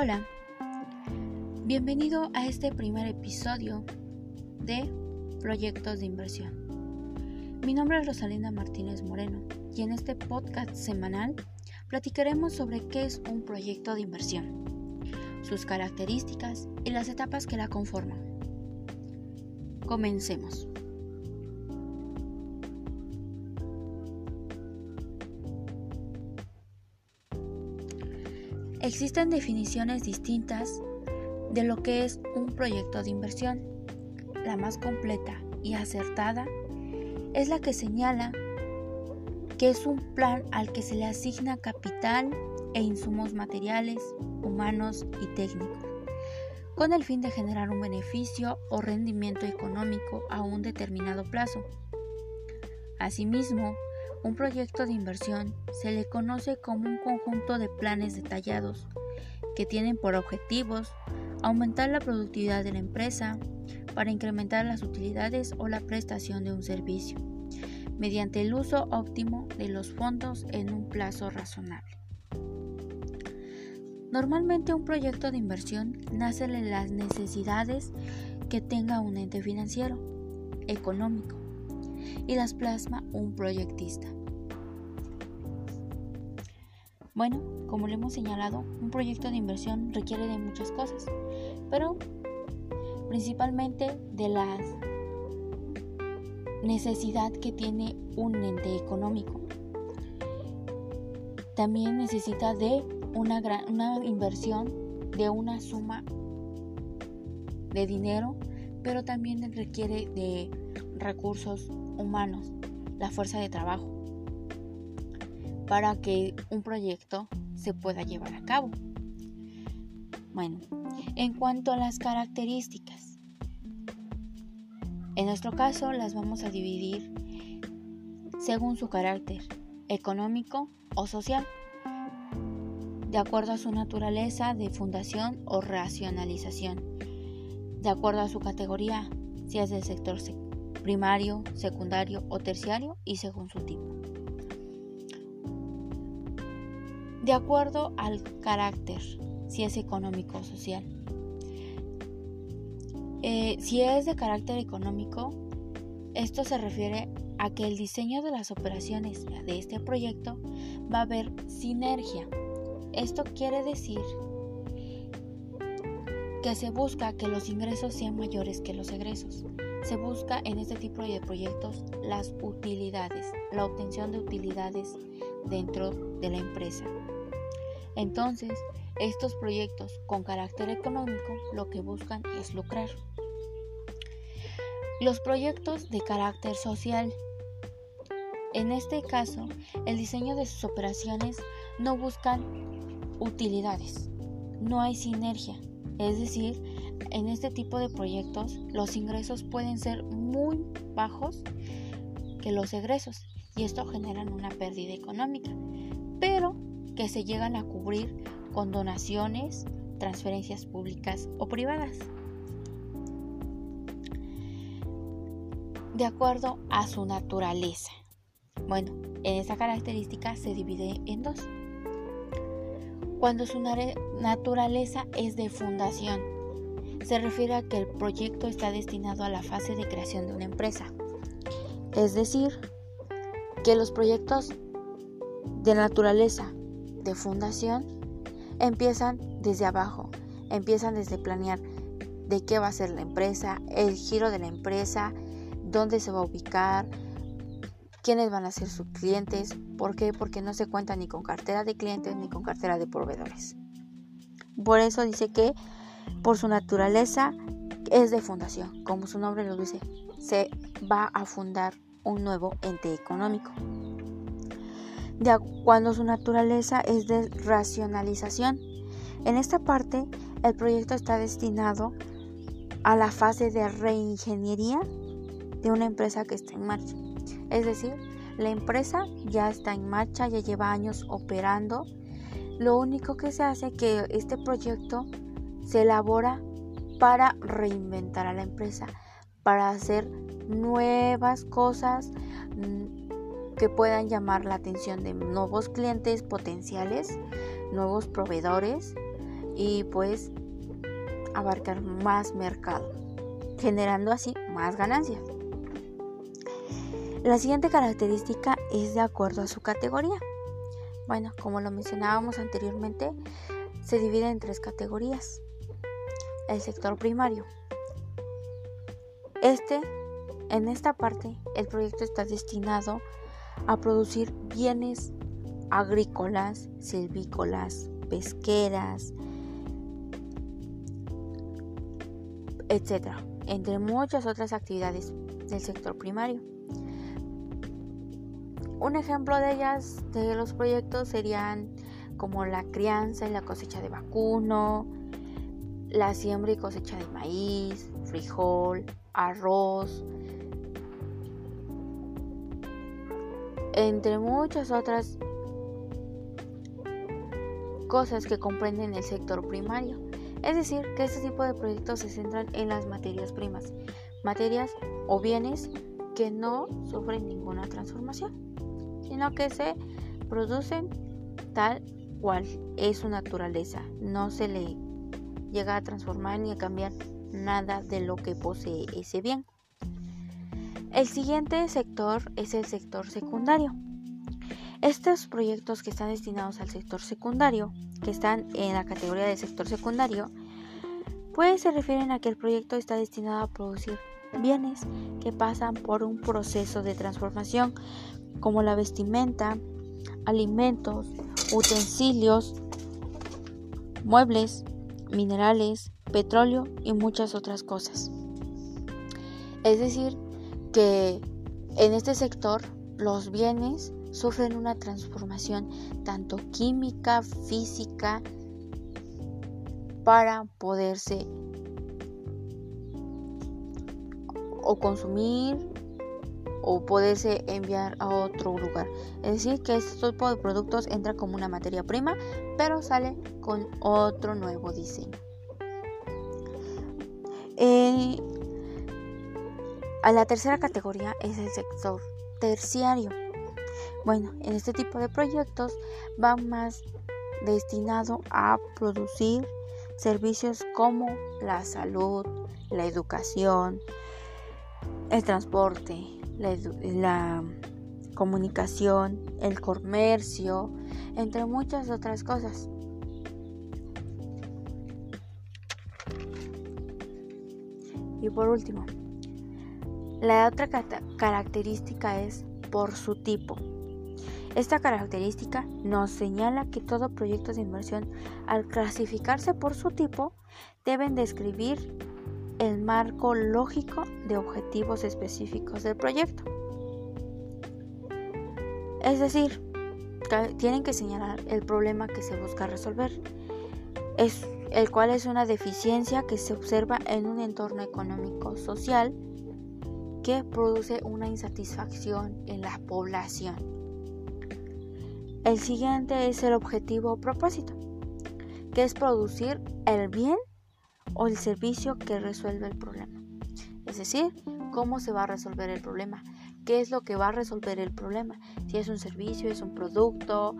Hola, bienvenido a este primer episodio de Proyectos de Inversión. Mi nombre es Rosalinda Martínez Moreno y en este podcast semanal platicaremos sobre qué es un proyecto de inversión, sus características y las etapas que la conforman. Comencemos. Existen definiciones distintas de lo que es un proyecto de inversión. La más completa y acertada es la que señala que es un plan al que se le asigna capital e insumos materiales, humanos y técnicos, con el fin de generar un beneficio o rendimiento económico a un determinado plazo. Asimismo, un proyecto de inversión se le conoce como un conjunto de planes detallados que tienen por objetivos aumentar la productividad de la empresa para incrementar las utilidades o la prestación de un servicio, mediante el uso óptimo de los fondos en un plazo razonable. Normalmente un proyecto de inversión nace de las necesidades que tenga un ente financiero, económico, y las plasma un proyectista. Bueno, como le hemos señalado, un proyecto de inversión requiere de muchas cosas, pero principalmente de la necesidad que tiene un ente económico. También necesita de una, una inversión de una suma de dinero, pero también requiere de recursos humanos, la fuerza de trabajo, para que un proyecto se pueda llevar a cabo. Bueno, en cuanto a las características, en nuestro caso las vamos a dividir según su carácter económico o social, de acuerdo a su naturaleza de fundación o racionalización, de acuerdo a su categoría, si es del sector primario, secundario o terciario y según su tipo. De acuerdo al carácter, si es económico o social. Eh, si es de carácter económico, esto se refiere a que el diseño de las operaciones de este proyecto va a haber sinergia. Esto quiere decir que se busca que los ingresos sean mayores que los egresos. Se busca en este tipo de proyectos las utilidades, la obtención de utilidades dentro de la empresa. Entonces, estos proyectos con carácter económico lo que buscan es lucrar. Los proyectos de carácter social. En este caso, el diseño de sus operaciones no buscan utilidades, no hay sinergia, es decir, en este tipo de proyectos los ingresos pueden ser muy bajos que los egresos y esto genera una pérdida económica, pero que se llegan a cubrir con donaciones, transferencias públicas o privadas. De acuerdo a su naturaleza. Bueno, en esta característica se divide en dos. Cuando su naturaleza es de fundación, se refiere a que el proyecto está destinado a la fase de creación de una empresa. Es decir, que los proyectos de naturaleza de fundación empiezan desde abajo, empiezan desde planear de qué va a ser la empresa, el giro de la empresa, dónde se va a ubicar, quiénes van a ser sus clientes, ¿por qué? Porque no se cuenta ni con cartera de clientes ni con cartera de proveedores. Por eso dice que por su naturaleza es de fundación, como su nombre lo dice, se va a fundar un nuevo ente económico cuando su naturaleza es de racionalización. En esta parte, el proyecto está destinado a la fase de reingeniería de una empresa que está en marcha. Es decir, la empresa ya está en marcha, ya lleva años operando. Lo único que se hace es que este proyecto se elabora para reinventar a la empresa, para hacer nuevas cosas, que puedan llamar la atención de nuevos clientes potenciales, nuevos proveedores y pues abarcar más mercado, generando así más ganancias. La siguiente característica es de acuerdo a su categoría. Bueno, como lo mencionábamos anteriormente, se divide en tres categorías. El sector primario. Este, en esta parte, el proyecto está destinado a producir bienes agrícolas, silvícolas, pesqueras, etc., entre muchas otras actividades del sector primario. Un ejemplo de ellas, de los proyectos, serían como la crianza y la cosecha de vacuno, la siembra y cosecha de maíz, frijol, arroz, entre muchas otras cosas que comprenden el sector primario. Es decir, que este tipo de proyectos se centran en las materias primas, materias o bienes que no sufren ninguna transformación sino que se producen tal cual es su naturaleza. No se le llega a transformar ni a cambiar nada de lo que posee ese bien. El siguiente sector es el sector secundario. Estos proyectos que están destinados al sector secundario, que están en la categoría del sector secundario, pues se refieren a que el proyecto está destinado a producir bienes que pasan por un proceso de transformación como la vestimenta, alimentos, utensilios, muebles, minerales, petróleo y muchas otras cosas. Es decir, que en este sector los bienes sufren una transformación tanto química, física, para poderse o consumir o poderse enviar a otro lugar. Es decir, que este tipo de productos entra como una materia prima, pero sale con otro nuevo diseño. A la tercera categoría es el sector terciario. Bueno, en este tipo de proyectos va más destinado a producir servicios como la salud, la educación, el transporte, la, comunicación, el comercio, entre muchas otras cosas. Y por último, la otra característica es por su tipo. Esta característica nos señala que todo proyecto de inversión, al clasificarse por su tipo, deben describir el marco lógico de objetivos específicos del proyecto. Es decir, tienen que señalar el problema que se busca resolver, es, el cual es una deficiencia que se observa en un entorno económico social que produce una insatisfacción en la población. El siguiente es el objetivo o propósito, que es producir el bien o el servicio que resuelve el problema. Es decir, cómo se va a resolver el problema, qué es lo que va a resolver el problema, si es un servicio, es un producto,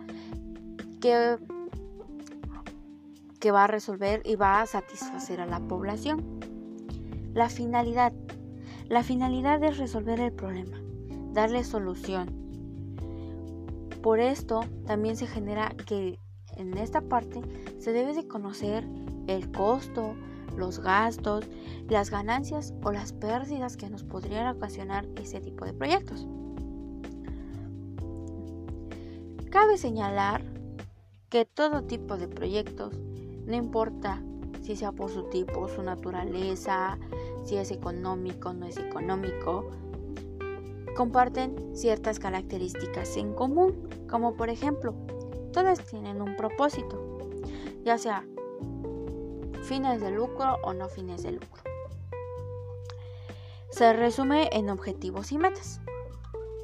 qué, va a resolver y va a satisfacer a la población. La finalidad. La finalidad es resolver el problema, darle solución. Por esto también se genera que en esta parte se debe de conocer el costo, los gastos, las ganancias o las pérdidas que nos podrían ocasionar ese tipo de proyectos. Cabe señalar que todo tipo de proyectos, no importa si sea por su tipo, su naturaleza, si es económico no es económico, comparten ciertas características en común, como por ejemplo, todas tienen un propósito, ya sea fines de lucro o no fines de lucro. Se resume en objetivos y metas.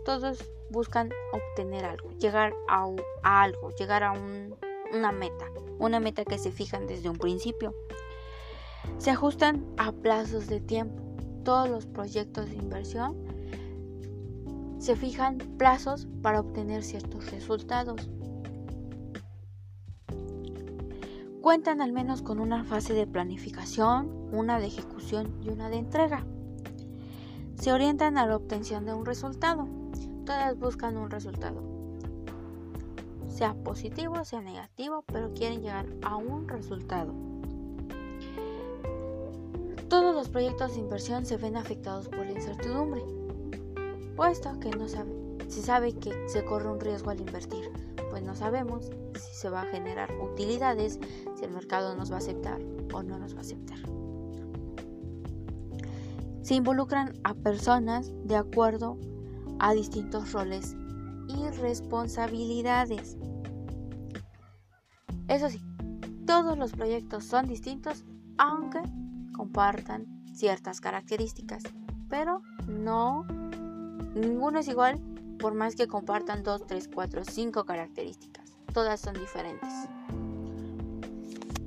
Todos buscan obtener algo, llegar a, algo, llegar a una meta, una meta que se fijan desde un principio. Se ajustan a plazos de tiempo. Todos los proyectos de inversión se fijan plazos para obtener ciertos resultados. Cuentan al menos con una fase de planificación, una de ejecución y una de entrega. Se orientan a la obtención de un resultado. Todas buscan un resultado, sea positivo, sea negativo, pero quieren llegar a un resultado. Todos los proyectos de inversión se ven afectados por la incertidumbre, puesto que no sabe, se sabe que se corre un riesgo al invertir, pues no sabemos si se va a generar utilidades, si el mercado nos va a aceptar o no nos va a aceptar. Se involucran a personas de acuerdo a distintos roles y responsabilidades. Eso sí, todos los proyectos son distintos, aunque compartan ciertas características, pero no, ninguno es igual por más que compartan 2, 3, 4, 5 características. Todas son diferentes.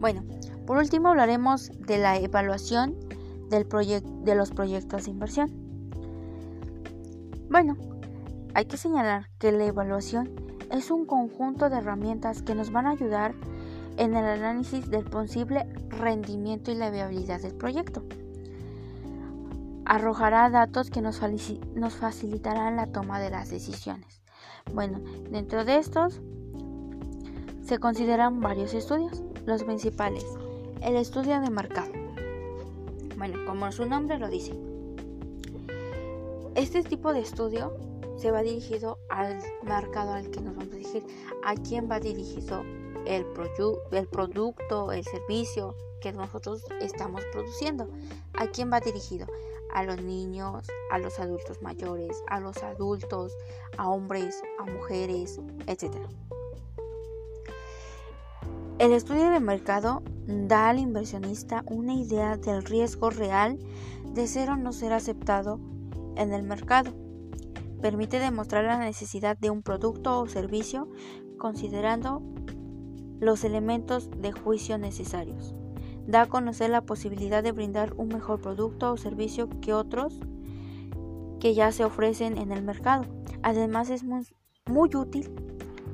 Bueno, por último hablaremos de la evaluación del de los proyectos de inversión. Bueno, hay que señalar que la evaluación es un conjunto de herramientas que nos van a ayudar en el análisis del posible rendimiento y la viabilidad del proyecto. Arrojará datos que nos, nos facilitarán la toma de las decisiones. Bueno, dentro de estos se consideran varios estudios, los principales. El estudio de mercado. Bueno, como su nombre lo dice. Este tipo de estudio se va dirigido al mercado al que nos vamos a dirigir. ¿A quién va dirigido el, el producto, el servicio que nosotros estamos produciendo. ¿A quién va dirigido? A los niños, a los adultos mayores, a los adultos, a hombres, a mujeres, etc. El estudio de mercado da al inversionista una idea del riesgo real de ser o no ser aceptado en el mercado. Permite demostrar la necesidad de un producto o servicio considerando los elementos de juicio necesarios. Da a conocer la posibilidad de brindar un mejor producto o servicio que otros que ya se ofrecen en el mercado. Además es muy, útil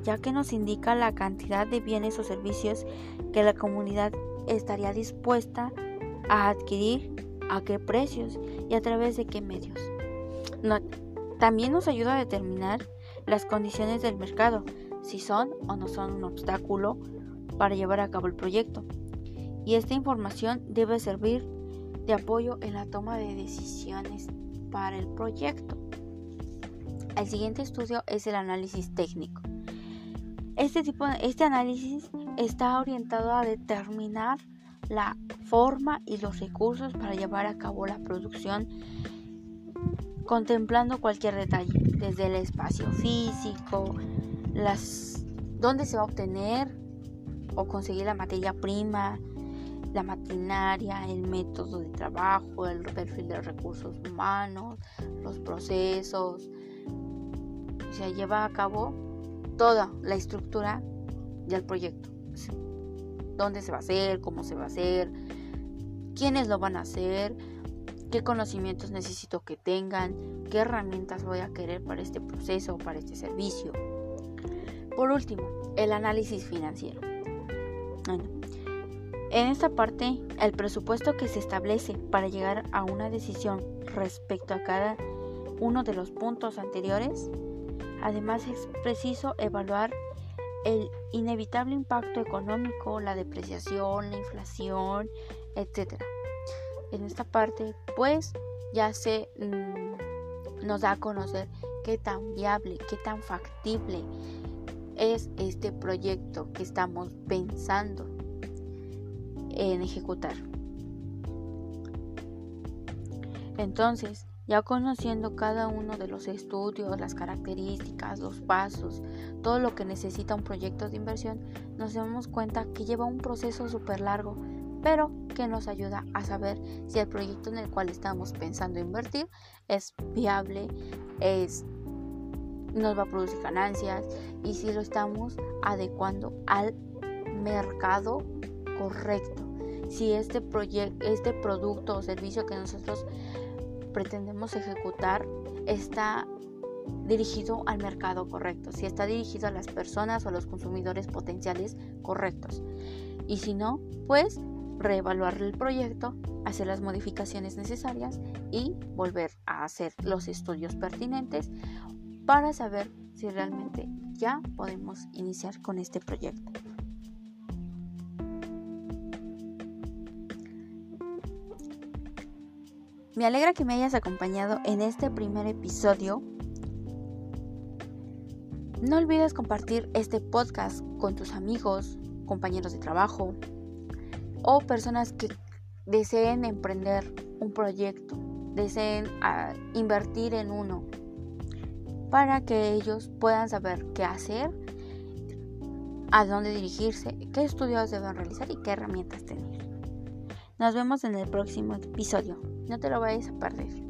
ya que nos indica la cantidad de bienes o servicios que la comunidad estaría dispuesta a adquirir, a qué precios y a través de qué medios. también nos ayuda a determinar las condiciones del mercado, si son o no son un obstáculo para llevar a cabo el proyecto. Y esta información debe servir de apoyo en la toma de decisiones para el proyecto. El siguiente estudio es el análisis técnico. Este, tipo, este análisis está orientado a determinar la forma y los recursos para llevar a cabo la producción contemplando cualquier detalle, desde el espacio físico, las dónde se va a obtener o conseguir la materia prima, la maquinaria, el método de trabajo, el perfil de recursos humanos, los procesos. Se lleva a cabo toda la estructura del proyecto. Dónde se va a hacer, cómo se va a hacer, quiénes lo van a hacer, qué conocimientos necesito que tengan, qué herramientas voy a querer para este proceso, para este servicio. Por último, el análisis financiero. En esta parte, el presupuesto que se establece para llegar a una decisión respecto a cada uno de los puntos anteriores, además es preciso evaluar el inevitable impacto económico, la depreciación, la inflación, etc. En esta parte, pues, ya se mm, nos da a conocer qué tan viable, qué tan factible es este proyecto que estamos pensando en ejecutar. Entonces, ya conociendo cada uno de los estudios, las características, los pasos, todo lo que necesita un proyecto de inversión, nos damos cuenta que lleva un proceso súper largo, pero que nos ayuda a saber si el proyecto en el cual estamos pensando invertir es viable, es nos va a producir ganancias y si lo estamos adecuando al mercado correcto. Si este proyecto, este producto o servicio que nosotros pretendemos ejecutar está dirigido al mercado correcto, si está dirigido a las personas o a los consumidores potenciales correctos. Y si no, pues reevaluar el proyecto, hacer las modificaciones necesarias y volver a hacer los estudios pertinentes para saber si realmente ya podemos iniciar con este proyecto. Me alegra que me hayas acompañado en este primer episodio. No olvides compartir este podcast con tus amigos, compañeros de trabajo o personas que deseen emprender un proyecto, deseen ah, invertir en uno, para que ellos puedan saber qué hacer, a dónde dirigirse, qué estudios deben realizar y qué herramientas tener. Nos vemos en el próximo episodio. No te lo vayas a perder.